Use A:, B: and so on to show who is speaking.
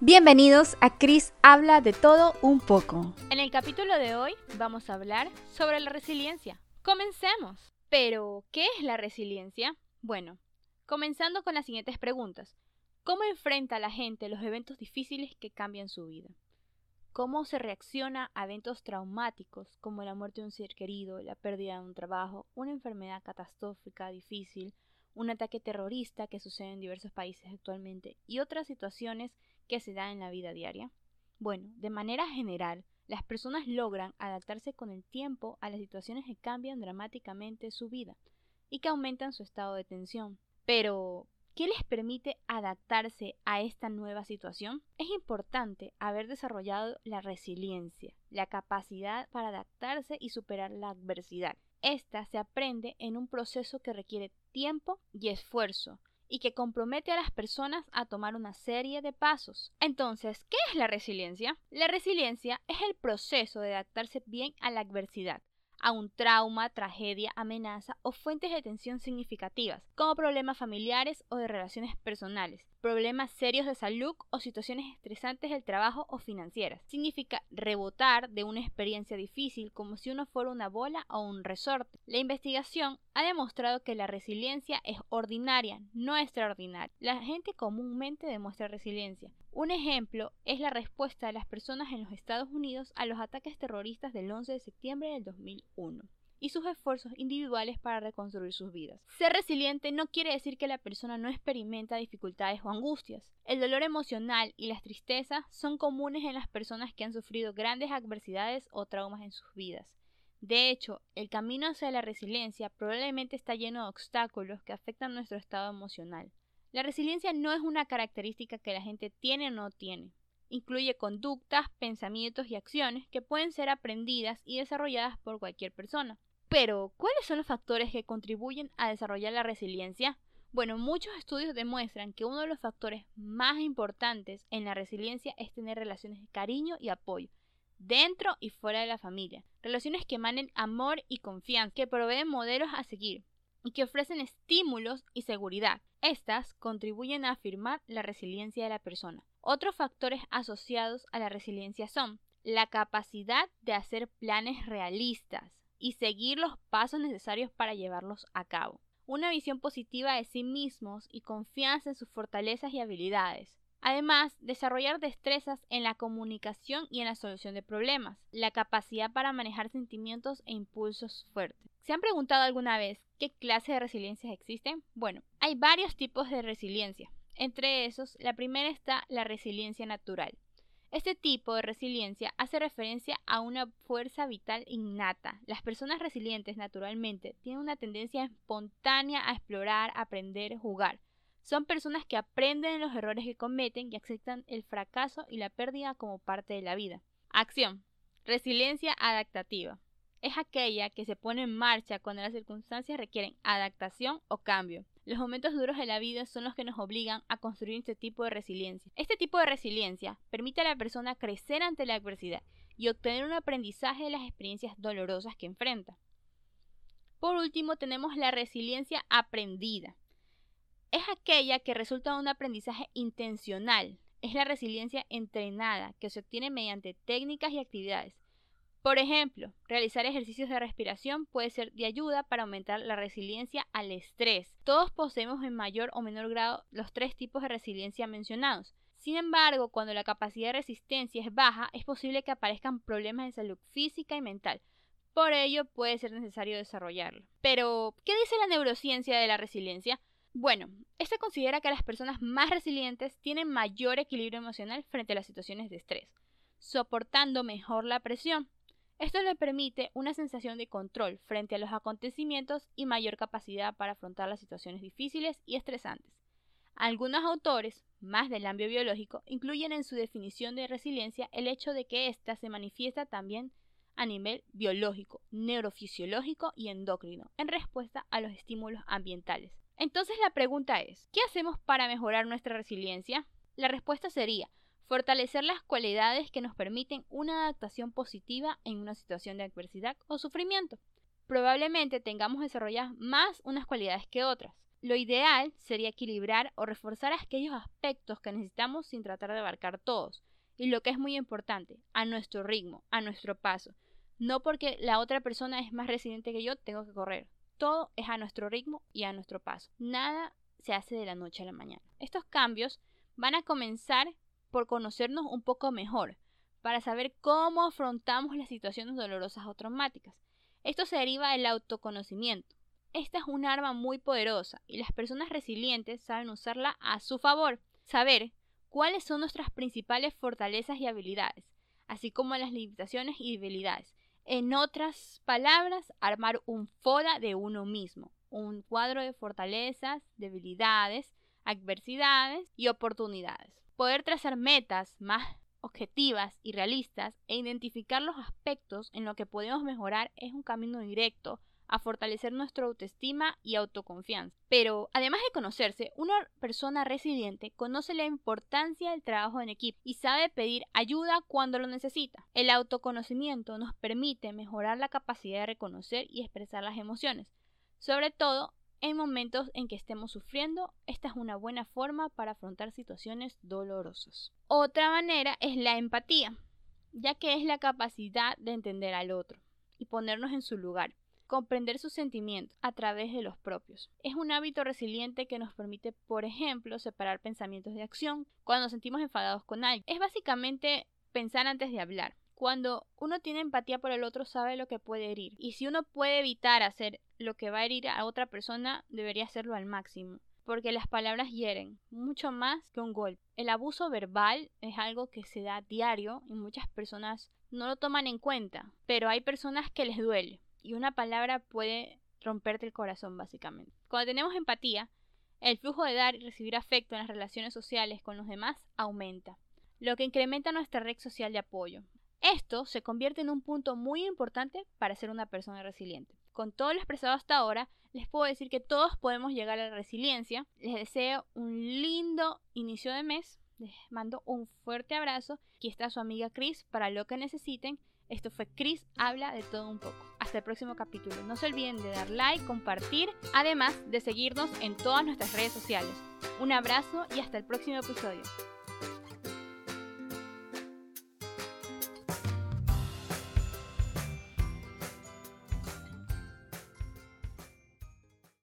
A: Bienvenidos a Cris Habla de todo un poco.
B: En el capítulo de hoy vamos a hablar sobre la resiliencia. Comencemos. Pero, ¿qué es la resiliencia? Bueno, comenzando con las siguientes preguntas. ¿Cómo enfrenta la gente los eventos difíciles que cambian su vida? ¿Cómo se reacciona a eventos traumáticos como la muerte de un ser querido, la pérdida de un trabajo, una enfermedad catastrófica difícil, un ataque terrorista que sucede en diversos países actualmente y otras situaciones que se dan en la vida diaria? Bueno, de manera general, las personas logran adaptarse con el tiempo a las situaciones que cambian dramáticamente su vida y que aumentan su estado de tensión. Pero, ¿qué les permite adaptarse a esta nueva situación? Es importante haber desarrollado la resiliencia, la capacidad para adaptarse y superar la adversidad. Esta se aprende en un proceso que requiere tiempo y esfuerzo, y que compromete a las personas a tomar una serie de pasos. Entonces, ¿qué es la resiliencia? La resiliencia es el proceso de adaptarse bien a la adversidad, a un trauma, tragedia, amenaza o fuentes de tensión significativas, como problemas familiares o de relaciones personales, problemas serios de salud o situaciones estresantes del trabajo o financieras. Significa rebotar de una experiencia difícil como si uno fuera una bola o un resorte. La investigación ha demostrado que la resiliencia es ordinaria, no extraordinaria. La gente comúnmente demuestra resiliencia. Un ejemplo es la respuesta de las personas en los Estados Unidos a los ataques terroristas del 11 de septiembre del 2001 y sus esfuerzos individuales para reconstruir sus vidas. Ser resiliente no quiere decir que la persona no experimenta dificultades o angustias. El dolor emocional y las tristezas son comunes en las personas que han sufrido grandes adversidades o traumas en sus vidas. De hecho, el camino hacia la resiliencia probablemente está lleno de obstáculos que afectan nuestro estado emocional. La resiliencia no es una característica que la gente tiene o no tiene. Incluye conductas, pensamientos y acciones que pueden ser aprendidas y desarrolladas por cualquier persona. Pero, ¿cuáles son los factores que contribuyen a desarrollar la resiliencia? Bueno, muchos estudios demuestran que uno de los factores más importantes en la resiliencia es tener relaciones de cariño y apoyo, dentro y fuera de la familia. Relaciones que emanen amor y confianza, que proveen modelos a seguir y que ofrecen estímulos y seguridad. Estas contribuyen a afirmar la resiliencia de la persona. Otros factores asociados a la resiliencia son la capacidad de hacer planes realistas, y seguir los pasos necesarios para llevarlos a cabo. Una visión positiva de sí mismos y confianza en sus fortalezas y habilidades. Además, desarrollar destrezas en la comunicación y en la solución de problemas, la capacidad para manejar sentimientos e impulsos fuertes. ¿Se han preguntado alguna vez qué clase de resiliencias existen? Bueno, hay varios tipos de resiliencia. Entre esos, la primera está la resiliencia natural. Este tipo de resiliencia hace referencia a una fuerza vital innata. Las personas resilientes naturalmente tienen una tendencia espontánea a explorar, aprender, jugar. Son personas que aprenden los errores que cometen y aceptan el fracaso y la pérdida como parte de la vida. Acción. Resiliencia adaptativa. Es aquella que se pone en marcha cuando las circunstancias requieren adaptación o cambio. Los momentos duros de la vida son los que nos obligan a construir este tipo de resiliencia. Este tipo de resiliencia permite a la persona crecer ante la adversidad y obtener un aprendizaje de las experiencias dolorosas que enfrenta. Por último, tenemos la resiliencia aprendida. Es aquella que resulta de un aprendizaje intencional. Es la resiliencia entrenada que se obtiene mediante técnicas y actividades por ejemplo, realizar ejercicios de respiración puede ser de ayuda para aumentar la resiliencia al estrés. Todos poseemos en mayor o menor grado los tres tipos de resiliencia mencionados. Sin embargo, cuando la capacidad de resistencia es baja, es posible que aparezcan problemas de salud física y mental. Por ello, puede ser necesario desarrollarlo. Pero, ¿qué dice la neurociencia de la resiliencia? Bueno, esta considera que las personas más resilientes tienen mayor equilibrio emocional frente a las situaciones de estrés, soportando mejor la presión, esto le permite una sensación de control frente a los acontecimientos y mayor capacidad para afrontar las situaciones difíciles y estresantes. Algunos autores, más del ámbito biológico, incluyen en su definición de resiliencia el hecho de que ésta se manifiesta también a nivel biológico, neurofisiológico y endocrino, en respuesta a los estímulos ambientales. Entonces la pregunta es, ¿qué hacemos para mejorar nuestra resiliencia? La respuesta sería Fortalecer las cualidades que nos permiten una adaptación positiva en una situación de adversidad o sufrimiento. Probablemente tengamos desarrolladas más unas cualidades que otras. Lo ideal sería equilibrar o reforzar aquellos aspectos que necesitamos sin tratar de abarcar todos. Y lo que es muy importante, a nuestro ritmo, a nuestro paso. No porque la otra persona es más resiliente que yo, tengo que correr. Todo es a nuestro ritmo y a nuestro paso. Nada se hace de la noche a la mañana. Estos cambios van a comenzar por conocernos un poco mejor, para saber cómo afrontamos las situaciones dolorosas o traumáticas. Esto se deriva del autoconocimiento. Esta es un arma muy poderosa y las personas resilientes saben usarla a su favor. Saber cuáles son nuestras principales fortalezas y habilidades, así como las limitaciones y debilidades. En otras palabras, armar un FODA de uno mismo, un cuadro de fortalezas, debilidades, adversidades y oportunidades. Poder trazar metas más objetivas y realistas e identificar los aspectos en los que podemos mejorar es un camino directo a fortalecer nuestra autoestima y autoconfianza. Pero, además de conocerse, una persona resiliente conoce la importancia del trabajo en equipo y sabe pedir ayuda cuando lo necesita. El autoconocimiento nos permite mejorar la capacidad de reconocer y expresar las emociones, sobre todo en momentos en que estemos sufriendo, esta es una buena forma para afrontar situaciones dolorosas. Otra manera es la empatía, ya que es la capacidad de entender al otro y ponernos en su lugar, comprender sus sentimientos a través de los propios. Es un hábito resiliente que nos permite, por ejemplo, separar pensamientos de acción cuando nos sentimos enfadados con alguien. Es básicamente pensar antes de hablar. Cuando uno tiene empatía por el otro sabe lo que puede herir. Y si uno puede evitar hacer lo que va a herir a otra persona, debería hacerlo al máximo. Porque las palabras hieren, mucho más que un golpe. El abuso verbal es algo que se da diario y muchas personas no lo toman en cuenta. Pero hay personas que les duele. Y una palabra puede romperte el corazón básicamente. Cuando tenemos empatía, el flujo de dar y recibir afecto en las relaciones sociales con los demás aumenta, lo que incrementa nuestra red social de apoyo. Esto se convierte en un punto muy importante para ser una persona resiliente. Con todo lo expresado hasta ahora, les puedo decir que todos podemos llegar a la resiliencia. Les deseo un lindo inicio de mes. Les mando un fuerte abrazo. Aquí está su amiga Chris para lo que necesiten. Esto fue Chris Habla de todo un poco. Hasta el próximo capítulo. No se olviden de dar like, compartir, además de seguirnos en todas nuestras redes sociales. Un abrazo y hasta el próximo episodio.